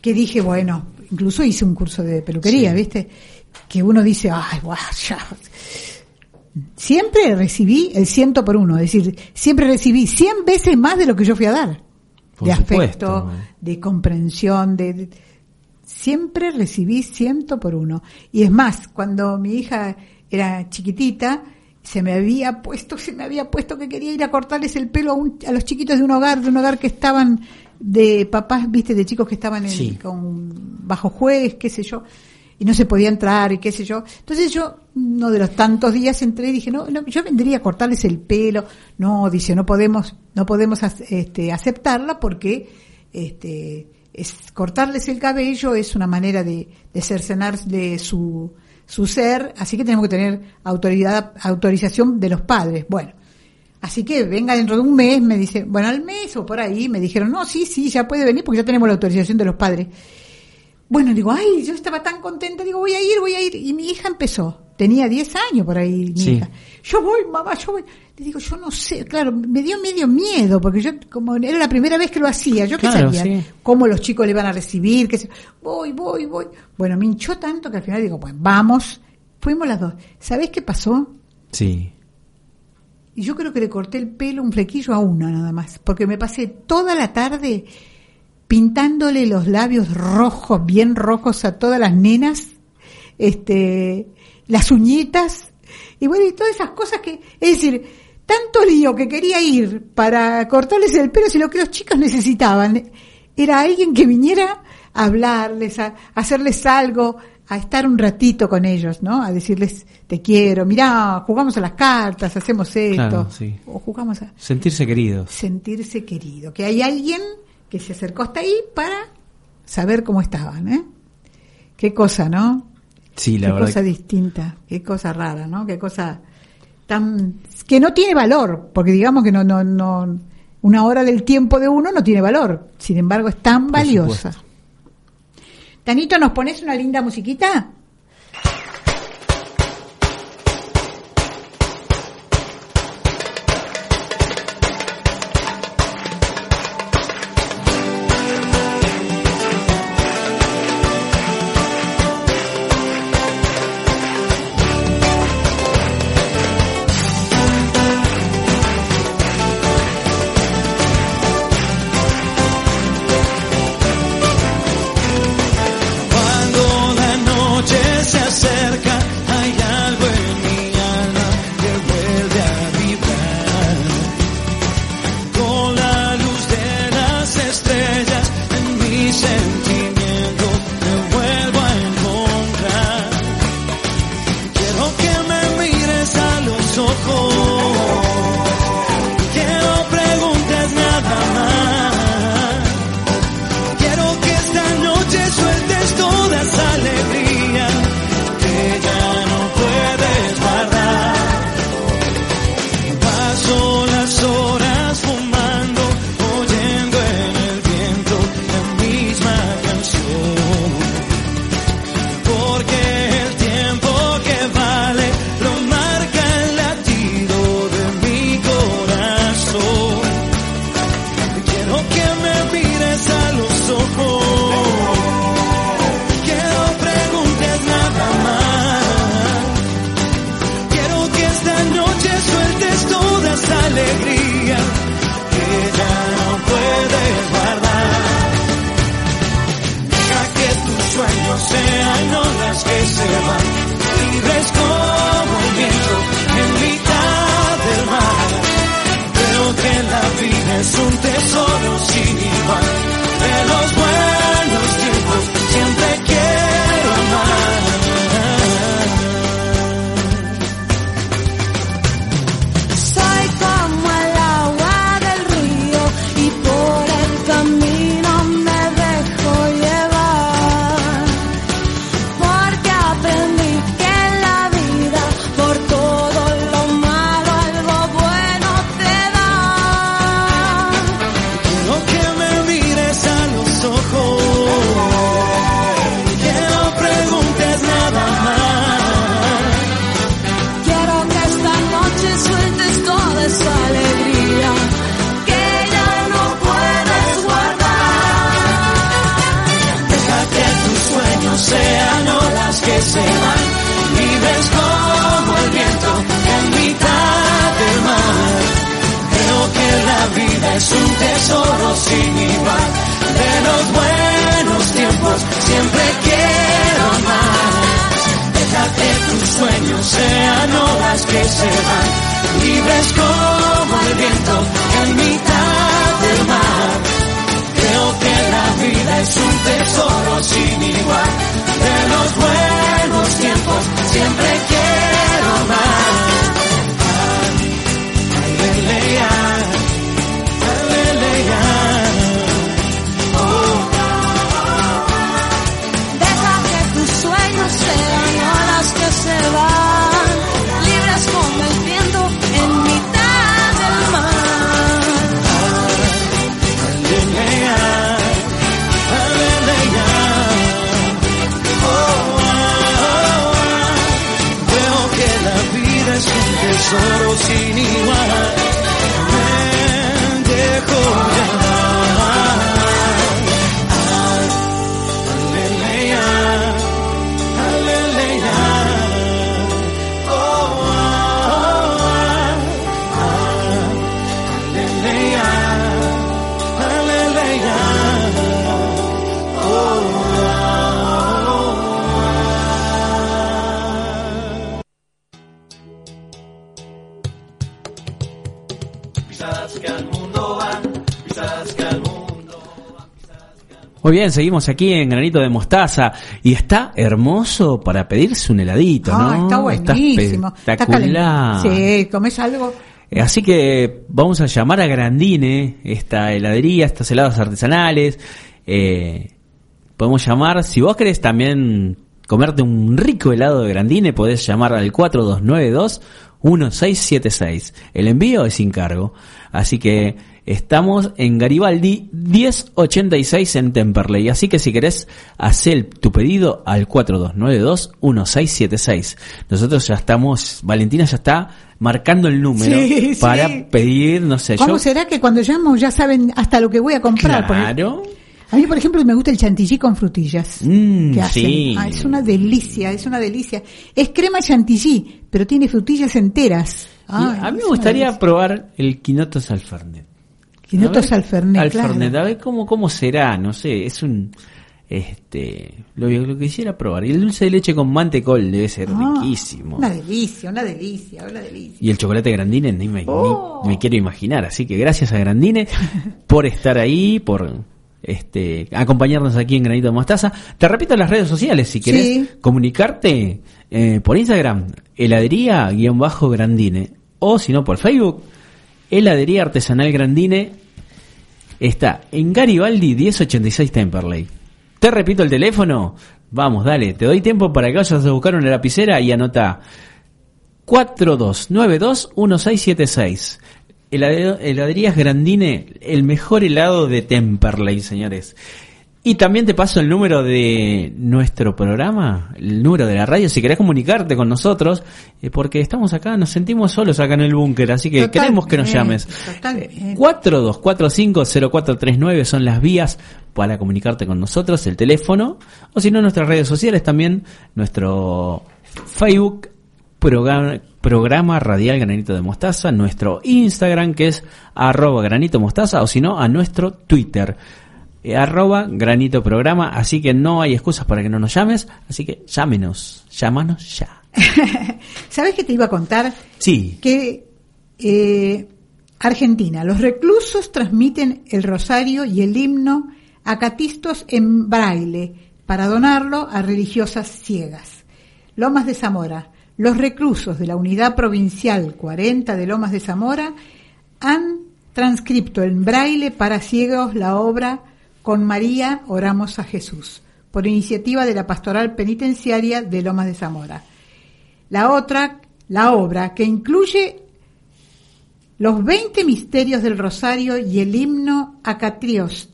que dije, bueno, incluso hice un curso de peluquería, ¿viste? Que uno dice, ay, ya. Siempre recibí el ciento por uno, es decir, siempre recibí cien veces más de lo que yo fui a dar de afecto, de comprensión, de, siempre recibí ciento por uno. Y es más, cuando mi hija era chiquitita, se me había puesto, se me había puesto que quería ir a cortarles el pelo a, a los chiquitos de un hogar, de un hogar que estaban de papás, viste, de chicos que estaban en, con bajo juez, qué sé yo y no se podía entrar y qué sé yo. Entonces yo, uno de los tantos días entré y dije, no, no yo vendría a cortarles el pelo. No, dice, no podemos, no podemos este, aceptarla porque este, es, cortarles el cabello es una manera de, de cercenar de su, su ser, así que tenemos que tener autoridad, autorización de los padres. Bueno, así que venga dentro de un mes, me dice, bueno, al mes o por ahí, me dijeron, no, sí, sí, ya puede venir porque ya tenemos la autorización de los padres. Bueno, digo, ay, yo estaba tan contenta, digo, voy a ir, voy a ir. Y mi hija empezó, tenía 10 años por ahí, mi hija. Yo voy, mamá, yo voy. Le digo, yo no sé, claro, me dio medio miedo, porque yo, como era la primera vez que lo hacía, yo qué sabía, cómo los chicos le iban a recibir, que voy, voy, voy. Bueno, me hinchó tanto que al final digo, pues vamos, fuimos las dos. ¿Sabés qué pasó? Sí. Y yo creo que le corté el pelo un flequillo a una nada más, porque me pasé toda la tarde pintándole los labios rojos, bien rojos a todas las nenas, este, las uñitas, y bueno, y todas esas cosas que, es decir, tanto lío que quería ir para cortarles el pelo, si lo que los chicos necesitaban era alguien que viniera a hablarles, a, hacerles algo, a estar un ratito con ellos, ¿no? A decirles, te quiero, mirá, jugamos a las cartas, hacemos esto, o jugamos a... Sentirse querido. Sentirse querido, que hay alguien que se acercó hasta ahí para saber cómo estaban, ¿eh? Qué cosa, ¿no? Sí, la qué cosa distinta, qué cosa rara, ¿no? Qué cosa tan que no tiene valor, porque digamos que no no no una hora del tiempo de uno no tiene valor, sin embargo es tan valiosa. Tanito, ¿nos pones una linda musiquita? Muy bien, seguimos aquí en Granito de Mostaza y está hermoso para pedirse un heladito, ¿no? Ah, está buenísimo. Está espectacular. calen- Sí, comes algo. Eh, Así que vamos a llamar a Grandine, esta heladería, estos helados artesanales. Eh, podemos llamar, si vos querés también comerte un rico helado de Grandine, podés llamar al 4292-1676. El envío es sin cargo. Así que estamos en Garibaldi 1086 en Temperley. Así que si querés hacer tu pedido al 4292-1676. Nosotros ya estamos, Valentina ya está marcando el número Sí, sí. para pedir, no sé, ¿Cómo yo... será que cuando llamo ya saben hasta lo que voy a comprar? Porque Claro. A mí, por ejemplo, me gusta el chantilly con frutillas. Mm, que hacen. sí. Ah, es una delicia, es una delicia. Es crema chantilly, pero tiene frutillas enteras. Ay, a mí me gustaría probar el quinoto salfernet. Quinotos A ver, al Fernet, claro. a ver cómo, cómo será, no sé, es un... Este, lo, lo quisiera probar. Y el dulce de leche con mantecol debe ser Ah, riquísimo. Una delicia, una delicia, una delicia. Y el chocolate Grandine ni me, ni- Oh. ni me quiero imaginar. Así que gracias a Grandine por estar ahí, por este acompañarnos aquí en Granito de Mostaza. Te repito las redes sociales, si querés Sí. comunicarte eh, por Instagram, heladería-grandine, o si no por Facebook, heladería artesanal Grandine. Está en Garibaldi 1086 Temperley. Te repito el teléfono. Vamos, dale, te doy tiempo para que vayas a buscar una lapicera y anota 42921676. Helade- Heladerías Grandine, el mejor helado de Temperley, señores. Y también te paso el número de nuestro programa, el número de la radio, si querés comunicarte con nosotros, eh, porque estamos acá, nos sentimos solos acá en el búnker, así que queremos que nos llames. Eh, 4245-0439 son las vías para comunicarte con nosotros, el teléfono, o si no, nuestras redes sociales también, nuestro Facebook, programa, programa radial Granito de Mostaza, nuestro Instagram que es arroba granito mostaza, o si no, a nuestro Twitter. Eh, arroba granito programa, así que no hay excusas para que no nos llames, así que llámenos, llámanos ya. ¿Sabes qué te iba a contar? Sí, que eh, Argentina, los reclusos transmiten el rosario y el himno a catistos en braille para donarlo a religiosas ciegas. Lomas de Zamora, los reclusos de la Unidad Provincial 40 de Lomas de Zamora han transcripto en braille para ciegos la obra Con María oramos a Jesús, por iniciativa de la Pastoral Penitenciaria de Lomas de Zamora. La otra, la obra, que incluye los 20 misterios del Rosario y el himno a Catrios,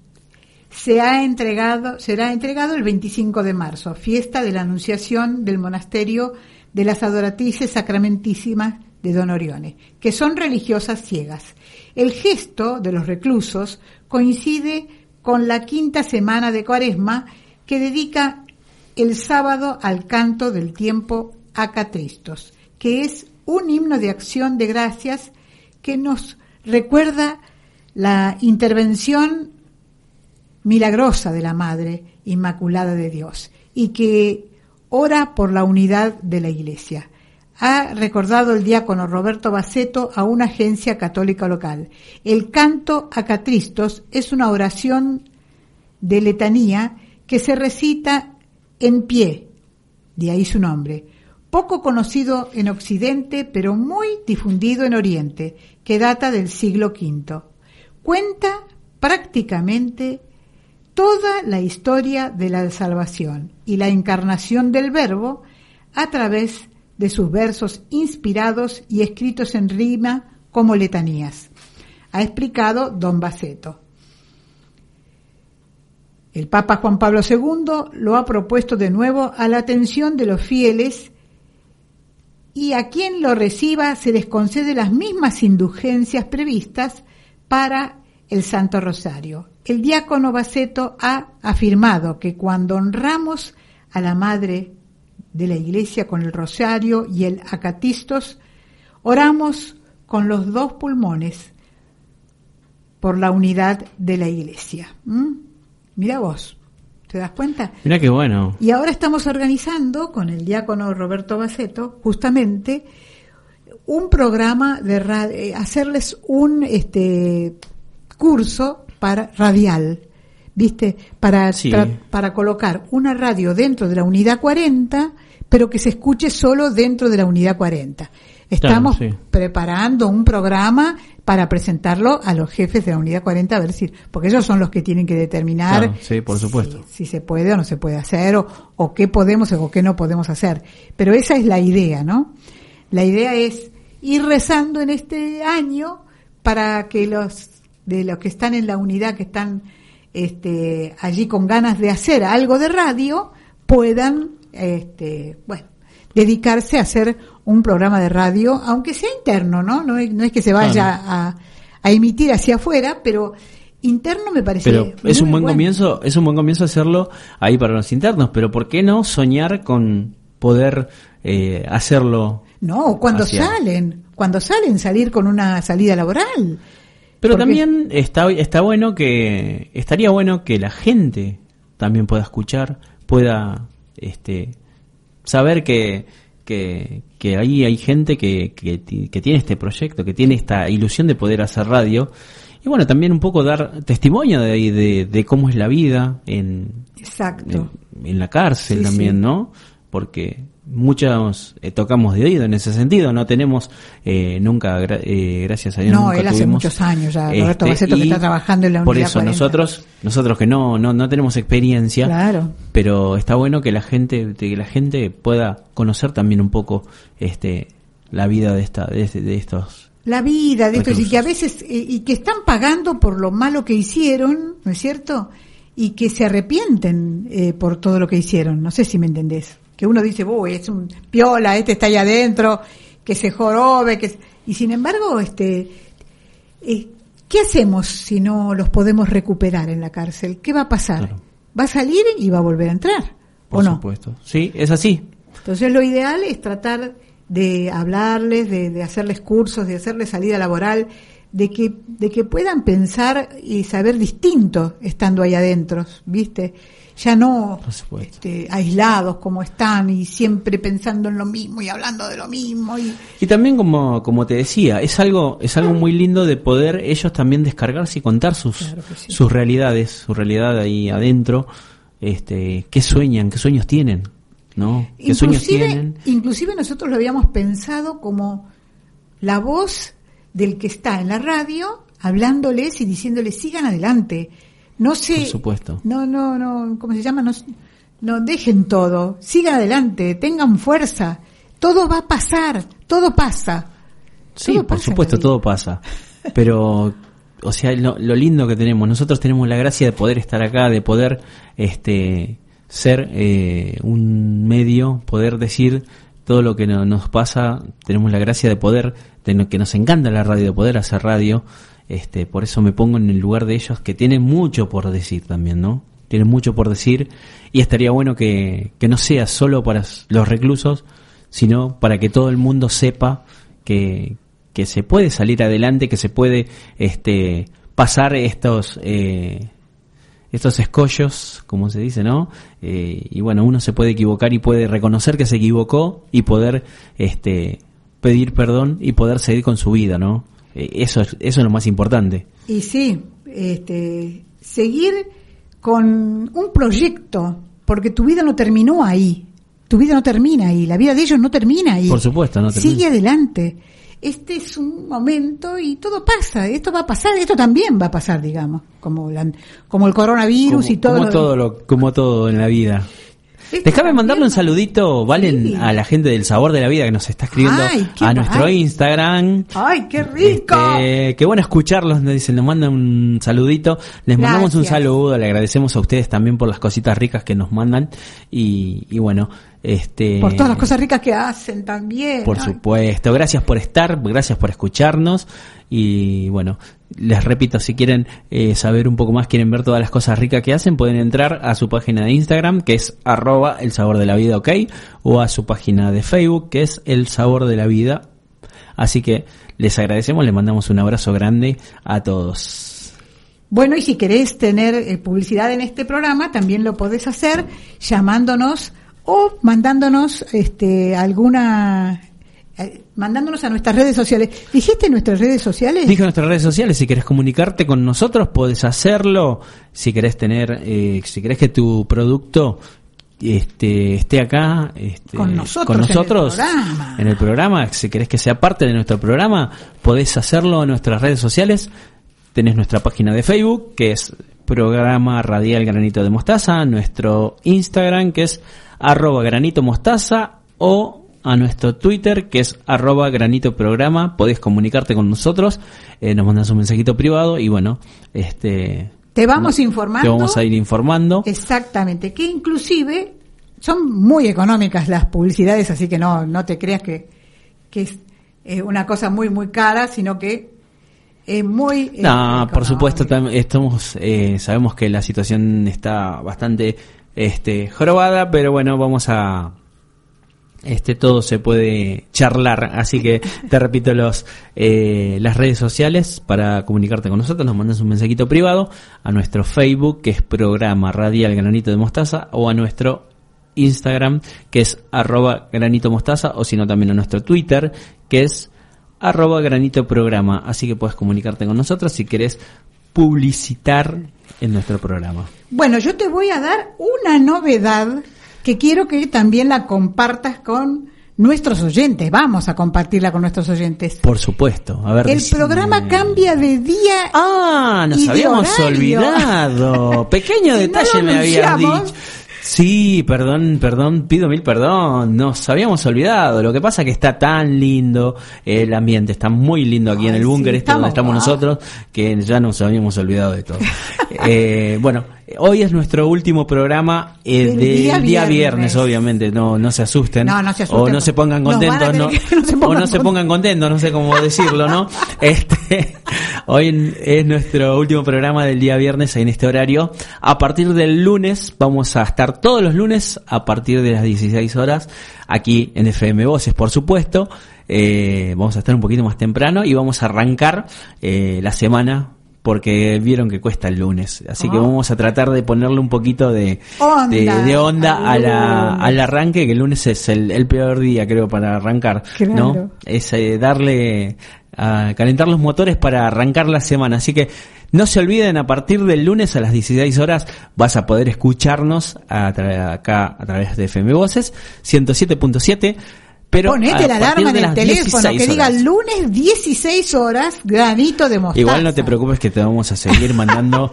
se ha entregado, será entregado el 25 de marzo, fiesta de la Anunciación del Monasterio de las Adoratrices Sacramentísimas de Don Orione, que son religiosas ciegas. El gesto de los reclusos coincide con la quinta semana de Cuaresma que dedica el sábado al canto del tiempo a Catristos, que es un himno de acción de gracias que nos recuerda la intervención milagrosa de la Madre Inmaculada de Dios y que ora por la unidad de la Iglesia. Ha recordado el diácono Roberto Baceto a una agencia católica local. El canto a Catristos es una oración de letanía que se recita en pie, de ahí su nombre, poco conocido en Occidente, pero muy difundido en Oriente, que data del siglo V. Cuenta prácticamente toda la historia de la salvación y la encarnación del Verbo a través de sus versos inspirados y escritos en rima como letanías. Ha explicado don Baceto. El Papa Juan Pablo II lo ha propuesto de nuevo a la atención de los fieles y a quien lo reciba se les concede las mismas indulgencias previstas para el Santo Rosario. El diácono Baceto ha afirmado que cuando honramos a la Madre de la Iglesia con el Rosario y el Acatistos, oramos con los dos pulmones por la unidad de la Iglesia. ¿Mm? Mira vos, ¿te das cuenta? Mira qué bueno. Y ahora estamos organizando con el diácono Roberto Baceto justamente un programa de radio, eh, hacerles un este curso para radial, ¿viste? Para, Sí. tra- para colocar una radio dentro de la unidad 40, pero que se escuche solo dentro de la unidad 40. Estamos sí. preparando un programa para presentarlo a los jefes de la unidad 40, a ver si, porque ellos son los que tienen que determinar Claro, sí, por supuesto. si, si se puede o no se puede hacer, o, o qué podemos o qué no podemos hacer. Pero esa es la idea, ¿no? La idea es ir rezando en este año para que los de los que están en la unidad, que están este, allí con ganas de hacer algo de radio, puedan, este, bueno, dedicarse a hacer un programa de radio, aunque sea interno, ¿no? No es, no es que se vaya a, a emitir hacia afuera, pero interno me parece Pero es un buen bueno. comienzo, es un buen comienzo hacerlo ahí para los internos, pero ¿por qué no soñar con poder eh, hacerlo? No, cuando hacia- salen, cuando salen, salir con una salida laboral. Pero Porque- también está está bueno que estaría bueno que la gente también pueda escuchar, pueda este saber que que, que ahí hay gente que, que, ti- que tiene este proyecto, que tiene esta ilusión de poder hacer radio. Y bueno, también un poco dar testimonio de, de, de cómo es la vida en, Exacto. en, en la cárcel Sí, también, sí. ¿no? Porque muchos eh, tocamos de oído en ese sentido, no tenemos eh, nunca, gra- eh, gracias a Dios, No, nunca él hace tuvimos, muchos años ya, Roberto Baceto, que está trabajando en la Por eso 40. nosotros, nosotros que no, no, no tenemos experiencia, Claro. pero está bueno que la gente, que la gente pueda conocer también un poco este la vida de esta, de, de estos La vida de estos y que a veces, eh, y que están pagando por lo malo que hicieron, ¿no es cierto? Y que se arrepienten eh, por todo lo que hicieron. No sé si me entendés. Que uno dice, uy, es un piola, este está ahí adentro, que se jorobe, que... Y sin embargo, este, eh, ¿qué hacemos si no los podemos recuperar en la cárcel? ¿Qué va a pasar? Claro. Va a salir y va a volver a entrar. por ¿O no? supuesto. Sí, es así. Entonces lo ideal es tratar de hablarles, de, de hacerles cursos, de hacerles salida laboral, de que, de que puedan pensar y saber distinto estando ahí adentro, ¿viste? Ya no este, aislados como están y siempre pensando en lo mismo y hablando de lo mismo. Y, Y también como, como te decía, es algo, es algo muy lindo de poder ellos también descargarse y contar sus, Claro que sí. sus realidades, su realidad ahí adentro, este, qué sueñan, qué sueños tienen, ¿no? ¿Qué sueños inclusive, tienen? inclusive nosotros lo habíamos pensado como la voz del que está en la radio hablándoles y diciéndoles sigan adelante. No se, Por supuesto. no, no, no, ¿cómo se llama? No, no dejen todo, sigan adelante, tengan fuerza, todo va a pasar, todo pasa. Sí, todo por pasa supuesto, todo pasa. Pero, o sea, lo, lo lindo que tenemos, nosotros tenemos la gracia de poder estar acá, de poder este, ser eh, un medio, poder decir todo lo que no- nos pasa, tenemos la gracia de poder, de no- que nos encanta la radio, de poder hacer radio, este, por eso me pongo en el lugar de ellos que tienen mucho por decir también, ¿no? Tienen mucho por decir y estaría bueno que, no sea solo para los reclusos, sino para que todo el mundo sepa que, que se puede salir adelante, que se puede este, pasar estos, eh, estos escollos, como se dice, ¿no? Eh, y bueno, uno se puede equivocar y puede reconocer que se equivocó y poder este, pedir perdón y poder seguir con su vida, ¿no? Eh, eso, es, eso es lo más importante. Y sí, este, seguir con un proyecto, porque tu vida no terminó ahí. Tu vida no termina ahí, la vida de ellos no termina ahí. Por supuesto, no termina. Sigue adelante. Este es un momento y todo pasa. Esto va a pasar, esto también va a pasar, digamos, como, la- como el coronavirus como, y todo. como lo- todo lo- como todo en la vida. Déjame mandarle un saludito, Valen, Sí. a la gente del Sabor de la Vida que nos está escribiendo Ay, a nuestro. Instagram. ¡Ay, qué rico! Este, qué bueno escucharlos, nos dicen, nos mandan un saludito, les mandamos un saludo, le agradecemos a ustedes también por las cositas ricas que nos mandan y, y bueno, este Por todas las cosas ricas que hacen también. por Ay, supuesto, gracias por estar, gracias por escucharnos y bueno, les repito, si quieren eh, saber un poco más, quieren ver todas las cosas ricas que hacen, pueden entrar a su página de Instagram que es arroba el sabor de la vida, ok, o a su página de Facebook que es el sabor de la vida. Así que les agradecemos, les mandamos un abrazo grande a todos. Bueno, y si querés tener eh, publicidad en este programa, también lo podés hacer llamándonos o mandándonos este, alguna. Eh, mandándonos a nuestras redes sociales. ¿Dijiste nuestras redes sociales? Dije nuestras redes sociales, si querés comunicarte con nosotros, podés hacerlo. Si querés tener, eh, si querés que tu producto este, esté acá, este, Con nosotros con en el nosotros programa. en el programa, si querés que sea parte de nuestro programa, podés hacerlo en nuestras redes sociales. Tenés nuestra página de Facebook, que es programa radial granito de mostaza, nuestro Instagram, que es arroba granito mostaza, o a nuestro Twitter, que es arroba granito programa. Podés comunicarte con nosotros, eh, nos mandas un mensajito privado y bueno, este... Te vamos no- informando. Te vamos a ir informando. Exactamente, que inclusive son muy económicas las publicidades, así que no, no te creas que, que es eh, una cosa muy, muy cara, sino que es muy... eh, No, por supuesto, tam- estamos, eh, sabemos que la situación está bastante este, jorobada, pero bueno, vamos a... Este todo se puede charlar, así que te repito los eh, las redes sociales para comunicarte con nosotros, nos mandas un mensajito privado a nuestro Facebook que es programa radial granito de mostaza o a nuestro Instagram que es arroba granito mostaza o si no también a nuestro Twitter que es arroba granito programa. Así que puedes comunicarte con nosotros si querés publicitar en nuestro programa. Bueno, yo te voy a dar una novedad que quiero que también la compartas con nuestros oyentes. Vamos a compartirla con nuestros oyentes. Por supuesto. A ver, El decime. programa cambia de día. Ah, nos y habíamos olvidado. Pequeño detalle no me habías dicho. Sí, perdón, perdón, pido mil perdón, nos habíamos olvidado. Lo que pasa es que está tan lindo, el ambiente está muy lindo aquí en el búnker sí, este donde estamos nosotros, que ya nos habíamos olvidado de todo. Eh, bueno, hoy es nuestro último programa eh, Del día día, viernes. viernes, obviamente, no, no se asusten. No, no se asusten, O no se pongan contentos, no, que- no se o no se pongan contentos, no sé cómo decirlo, ¿no? Este, hoy es nuestro último programa del día viernes en este horario. A partir del lunes vamos a estar todos los lunes a partir de las 16 horas aquí en FM Voces, por supuesto. Eh, vamos a estar un poquito más temprano y vamos a arrancar eh, la semana porque vieron que cuesta el lunes, así que Ah. vamos a tratar de ponerle un poquito de Onda de, de onda al a la, al arranque, que el lunes es el, el peor día creo para arrancar, Claro. ¿no? Es eh, darle a calentar los motores para arrancar la semana. Así que no se olviden, a partir del lunes a las 16 horas vas a poder escucharnos a acá a través de FM Voces 107.7. Pero Ponete la alarma en el teléfono 16 que diga horas. lunes 16 horas, granito de mostaza. Igual no te preocupes que te vamos a seguir mandando.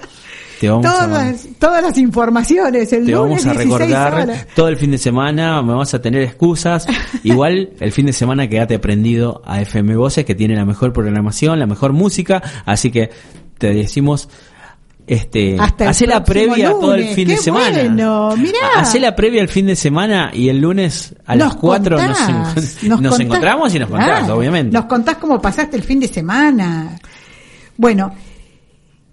Te vamos a Todas, todas las informaciones, el te lunes vamos a 16 recordar horas. todo el fin de semana, me vas a tener excusas. Igual el fin de semana quédate prendido a FM Voces que tiene la mejor programación, la mejor música, así que te decimos este Hasta hacé la previa todo el fin de ¡Qué semana. bueno! Mirá. Hacé la previa el fin de semana y el lunes a Nos las 4 nos, encontramos y nos contás, Claro, obviamente. Nos contás cómo pasaste el fin de semana. Bueno,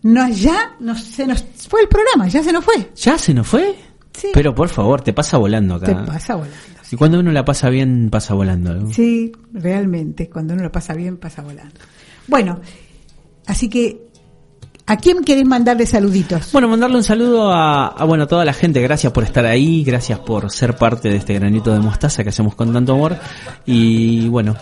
no, ya nos, se nos fue el programa, ya se nos fue. ¿Ya se nos fue? Sí. Pero por favor, te pasa volando acá. Te pasa volando. Y cuando uno la pasa bien, pasa volando. ¿no? Sí, realmente, cuando uno lo pasa bien, pasa volando. Bueno, así que ¿A quién querés mandarle saluditos? Bueno, mandarle un saludo a, a, bueno, a toda la gente. Gracias por estar ahí, gracias por ser parte de este granito de mostaza que hacemos con tanto amor. Y bueno,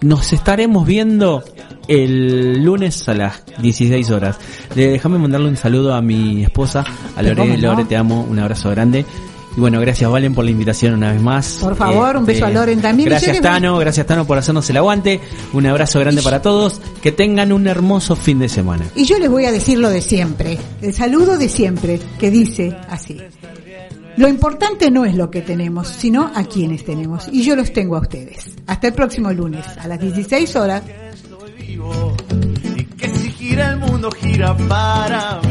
nos estaremos viendo el lunes a las 16 horas. Déjame mandarle un saludo a mi esposa, a Lore. Lore, te amo, un abrazo grande. Y bueno, gracias Valen por la invitación una vez más. Por favor, un beso a Loren también. Gracias Tano, gracias Tano por hacernos el aguante. Un abrazo grande para todos. Que tengan un hermoso fin de semana. Y yo les voy a decir lo de siempre, el saludo de siempre, que dice así. Lo importante no es lo que tenemos, sino a quienes tenemos. Y yo los tengo a ustedes. Hasta el próximo lunes, a las 16 horas. Y que si gira el mundo gira para mí.